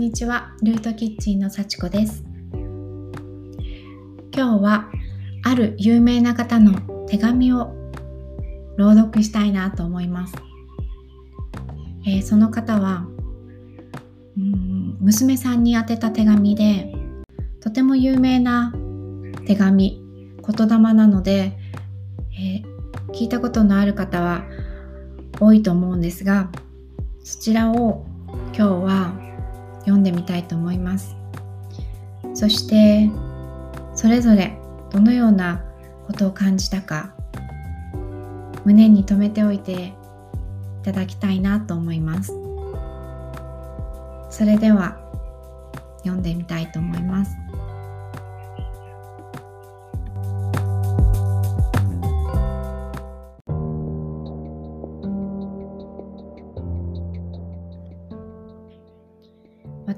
にちはルートキッチンの幸子です。今日はある有名な方の手紙を朗読したいなと思います、えー、その方はうん娘さんに宛てた手紙でとても有名な手紙言霊なので、えー、聞いたことのある方は多いと思うんですがそちらを今日は読んでみたいと思います。そしてそれぞれどのようなことを感じたか胸に留めておいていただきたいなと思います。それでは読んでみたいと思います。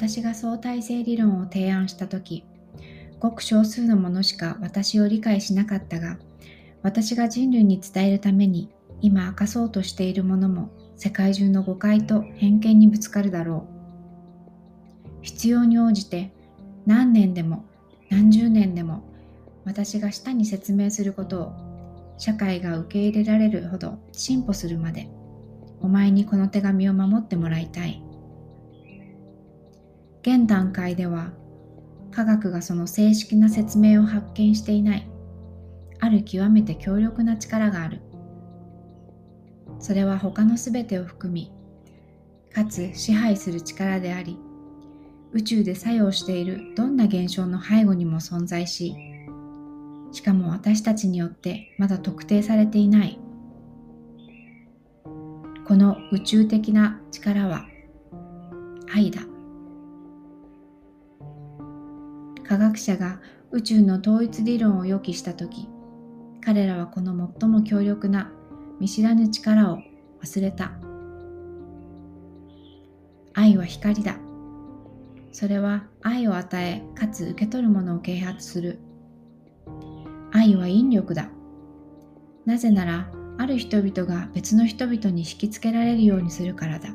私が相対性理論を提案した時ごく少数のものしか私を理解しなかったが私が人類に伝えるために今明かそうとしているものも世界中の誤解と偏見にぶつかるだろう必要に応じて何年でも何十年でも私が舌に説明することを社会が受け入れられるほど進歩するまでお前にこの手紙を守ってもらいたい。現段階では科学がその正式な説明を発見していない。ある極めて強力な力がある。それは他の全てを含みかつ支配する力であり宇宙で作用しているどんな現象の背後にも存在ししかも私たちによってまだ特定されていない。この宇宙的な力は愛だ科学者が宇宙の統一理論を予期した時彼らはこの最も強力な見知らぬ力を忘れた。愛は光だ。それは愛を与えかつ受け取るものを啓発する。愛は引力だ。なぜならある人々が別の人々に引きつけられるようにするからだ。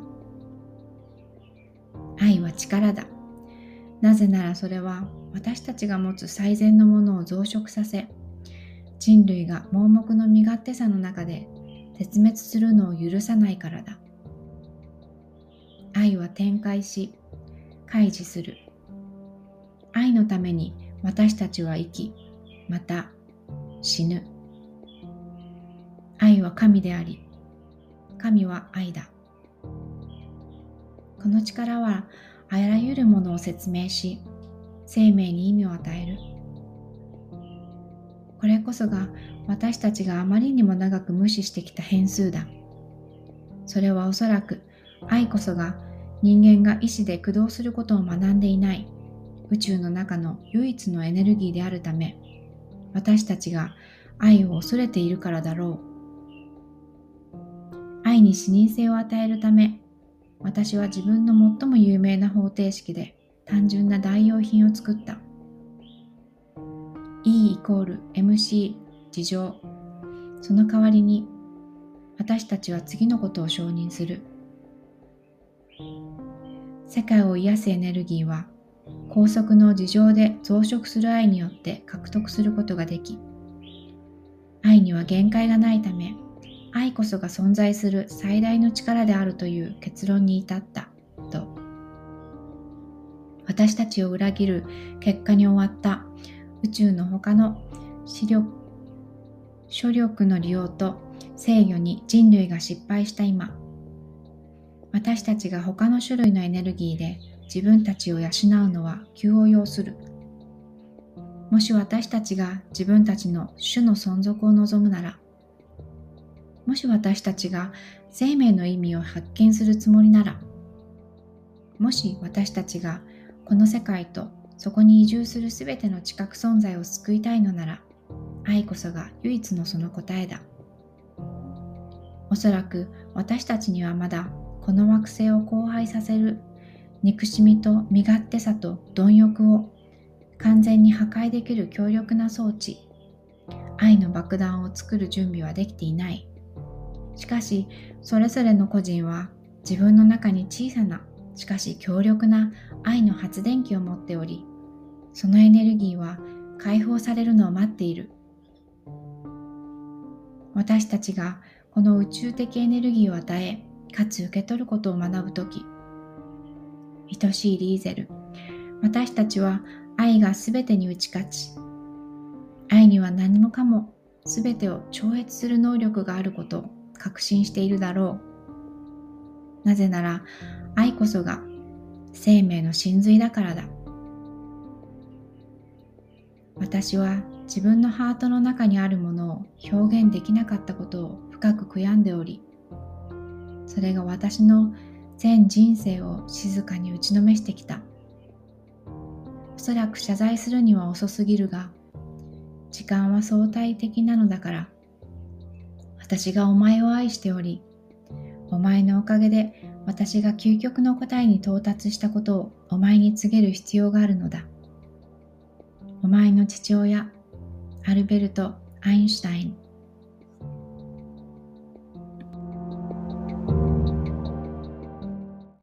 愛は力だ。なぜならそれは私たちが持つ最善のものを増殖させ人類が盲目の身勝手さの中で絶滅するのを許さないからだ。愛は展開し開示する。愛のために私たちは生きまた死ぬ。愛は神であり神は愛だ。この力はあらゆるものを説明し生命に意味を与える。これこそが私たちがあまりにも長く無視してきた変数だ。それはおそらく愛こそが人間が意志で駆動することを学んでいない宇宙の中の唯一のエネルギーであるため私たちが愛を恐れているからだろう。愛に視認性を与えるため私は自分の最も有名な方程式で単純な代用品を作った。E イコール MC 事情。その代わりに私たちは次のことを承認する。世界を癒すエネルギーは高速の事情で増殖する愛によって獲得することができ、愛には限界がないため、愛こそが存在する最大の力であるという結論に至った。と。私たちを裏切る結果に終わった。宇宙の他の視力諸力の利用と制御に人類が失敗した今。私たちが他の種類のエネルギーで自分たちを養うのは急を要する。もし私たちが自分たちの種の存続を望むならもし私たちが生命の意味を発見するつもりならもし私たちがこの世界とそこに移住する全ての知覚存在を救いたいのなら愛こそが唯一のその答えだ。おそらく私たちにはまだこの惑星を荒廃させる憎しみと身勝手さと貪欲を完全に破壊できる強力な装置愛の爆弾を作る準備はできていない。しかしそれぞれの個人は自分の中に小さなしかし強力な愛の発電機を持っておりそのエネルギーは解放されるのを待っている。私たちがこの宇宙的エネルギーを与えかつ受け取ることを学ぶとき愛しいリーゼル私たちは愛がすべてに打ち勝ち愛には何もかもすべてを超越する能力があることを確信しているだろう。なぜなら愛こそが生命の真髄だからだ。私は自分のハートの中にあるものを表現できなかったことを深く悔やんでおりそれが私の全人生を静かに打ちのめしてきた。おそらく謝罪するには遅すぎるが時間は相対的なのだから私がお前を愛しておりお前のおかげで私が究極の答えに到達したことをお前に告げる必要があるのだ。お前の父親アルベルト・アインシュタイン。